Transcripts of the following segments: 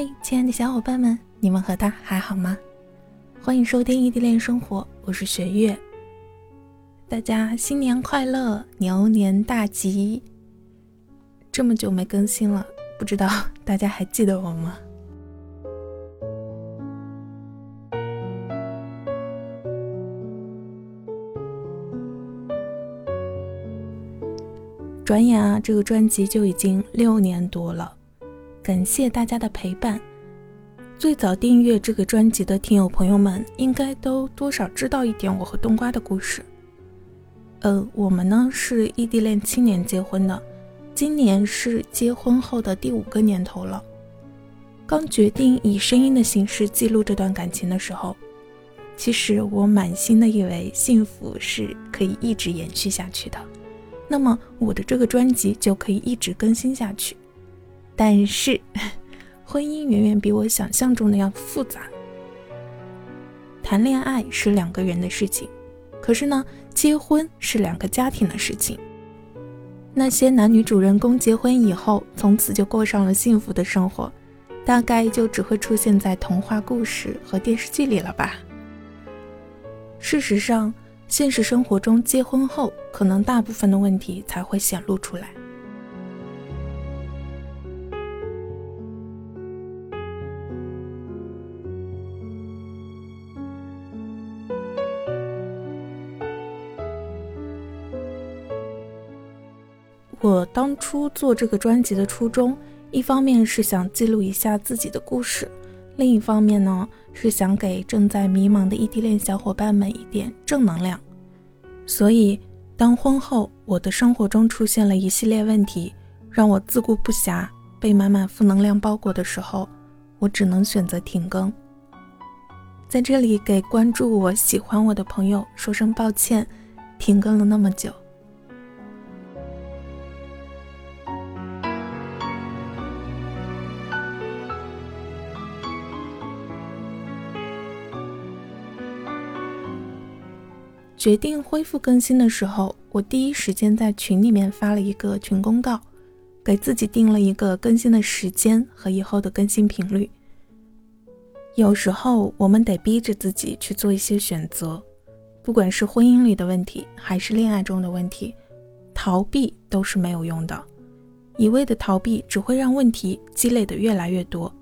嗨，亲爱的小伙伴们，你们和他还好吗？欢迎收听异地恋生活，我是雪月。大家新年快乐，牛年大吉！这么久没更新了，不知道 大家还记得我吗？转眼啊，这个专辑就已经六年多了。感谢大家的陪伴。最早订阅这个专辑的听友朋友们，应该都多少知道一点我和冬瓜的故事。呃，我们呢是异地恋七年结婚的，今年是结婚后的第五个年头了。刚决定以声音的形式记录这段感情的时候，其实我满心的以为幸福是可以一直延续下去的，那么我的这个专辑就可以一直更新下去。但是，婚姻远远比我想象中的要复杂。谈恋爱是两个人的事情，可是呢，结婚是两个家庭的事情。那些男女主人公结婚以后，从此就过上了幸福的生活，大概就只会出现在童话故事和电视剧里了吧？事实上，现实生活中结婚后，可能大部分的问题才会显露出来。我当初做这个专辑的初衷，一方面是想记录一下自己的故事，另一方面呢是想给正在迷茫的异地恋小伙伴们一点正能量。所以，当婚后我的生活中出现了一系列问题，让我自顾不暇，被满满负能量包裹的时候，我只能选择停更。在这里，给关注我、喜欢我的朋友说声抱歉，停更了那么久。决定恢复更新的时候，我第一时间在群里面发了一个群公告，给自己定了一个更新的时间和以后的更新频率。有时候我们得逼着自己去做一些选择，不管是婚姻里的问题，还是恋爱中的问题，逃避都是没有用的。一味的逃避只会让问题积累的越来越多，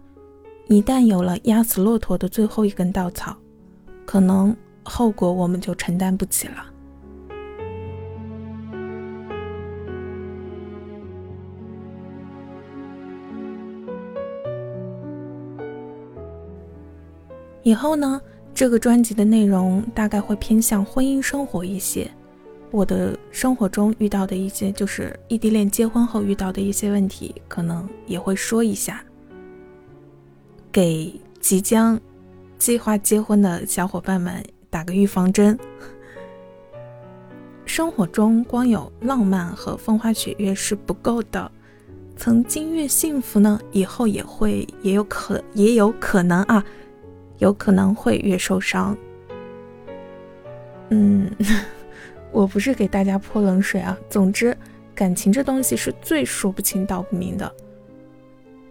一旦有了压死骆驼的最后一根稻草，可能。后果我们就承担不起了。以后呢，这个专辑的内容大概会偏向婚姻生活一些，我的生活中遇到的一些，就是异地恋结婚后遇到的一些问题，可能也会说一下，给即将计划结婚的小伙伴们。打个预防针。生活中光有浪漫和风花雪月是不够的，曾经越幸福呢，以后也会也有可也有可能啊，有可能会越受伤。嗯，我不是给大家泼冷水啊。总之，感情这东西是最说不清道不明的，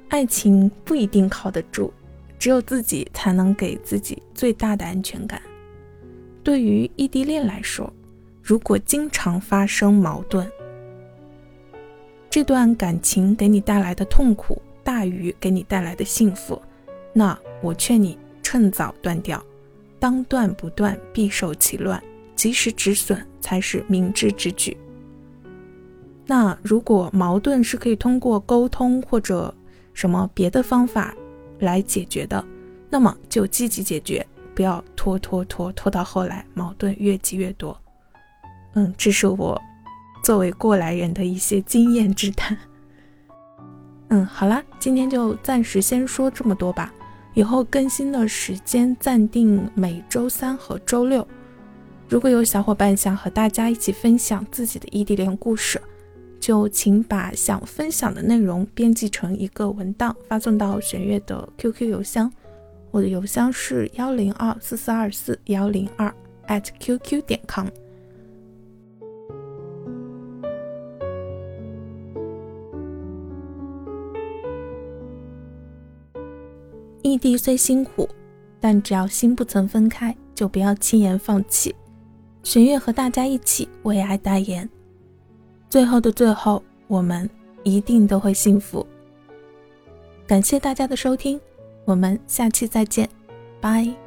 爱情不一定靠得住，只有自己才能给自己最大的安全感。对于异地恋来说，如果经常发生矛盾，这段感情给你带来的痛苦大于给你带来的幸福，那我劝你趁早断掉。当断不断，必受其乱，及时止损才是明智之举。那如果矛盾是可以通过沟通或者什么别的方法来解决的，那么就积极解决。不要拖拖拖拖到后来，矛盾越积越多。嗯，这是我作为过来人的一些经验之谈。嗯，好啦，今天就暂时先说这么多吧。以后更新的时间暂定每周三和周六。如果有小伙伴想和大家一起分享自己的异地恋故事，就请把想分享的内容编辑成一个文档，发送到玄月的 QQ 邮箱。我的邮箱是幺零二四四二四幺零二 at qq 点 com。异地虽辛苦，但只要心不曾分开，就不要轻言放弃。玄月和大家一起为爱代言。最后的最后，我们一定都会幸福。感谢大家的收听，我们下期再见，拜。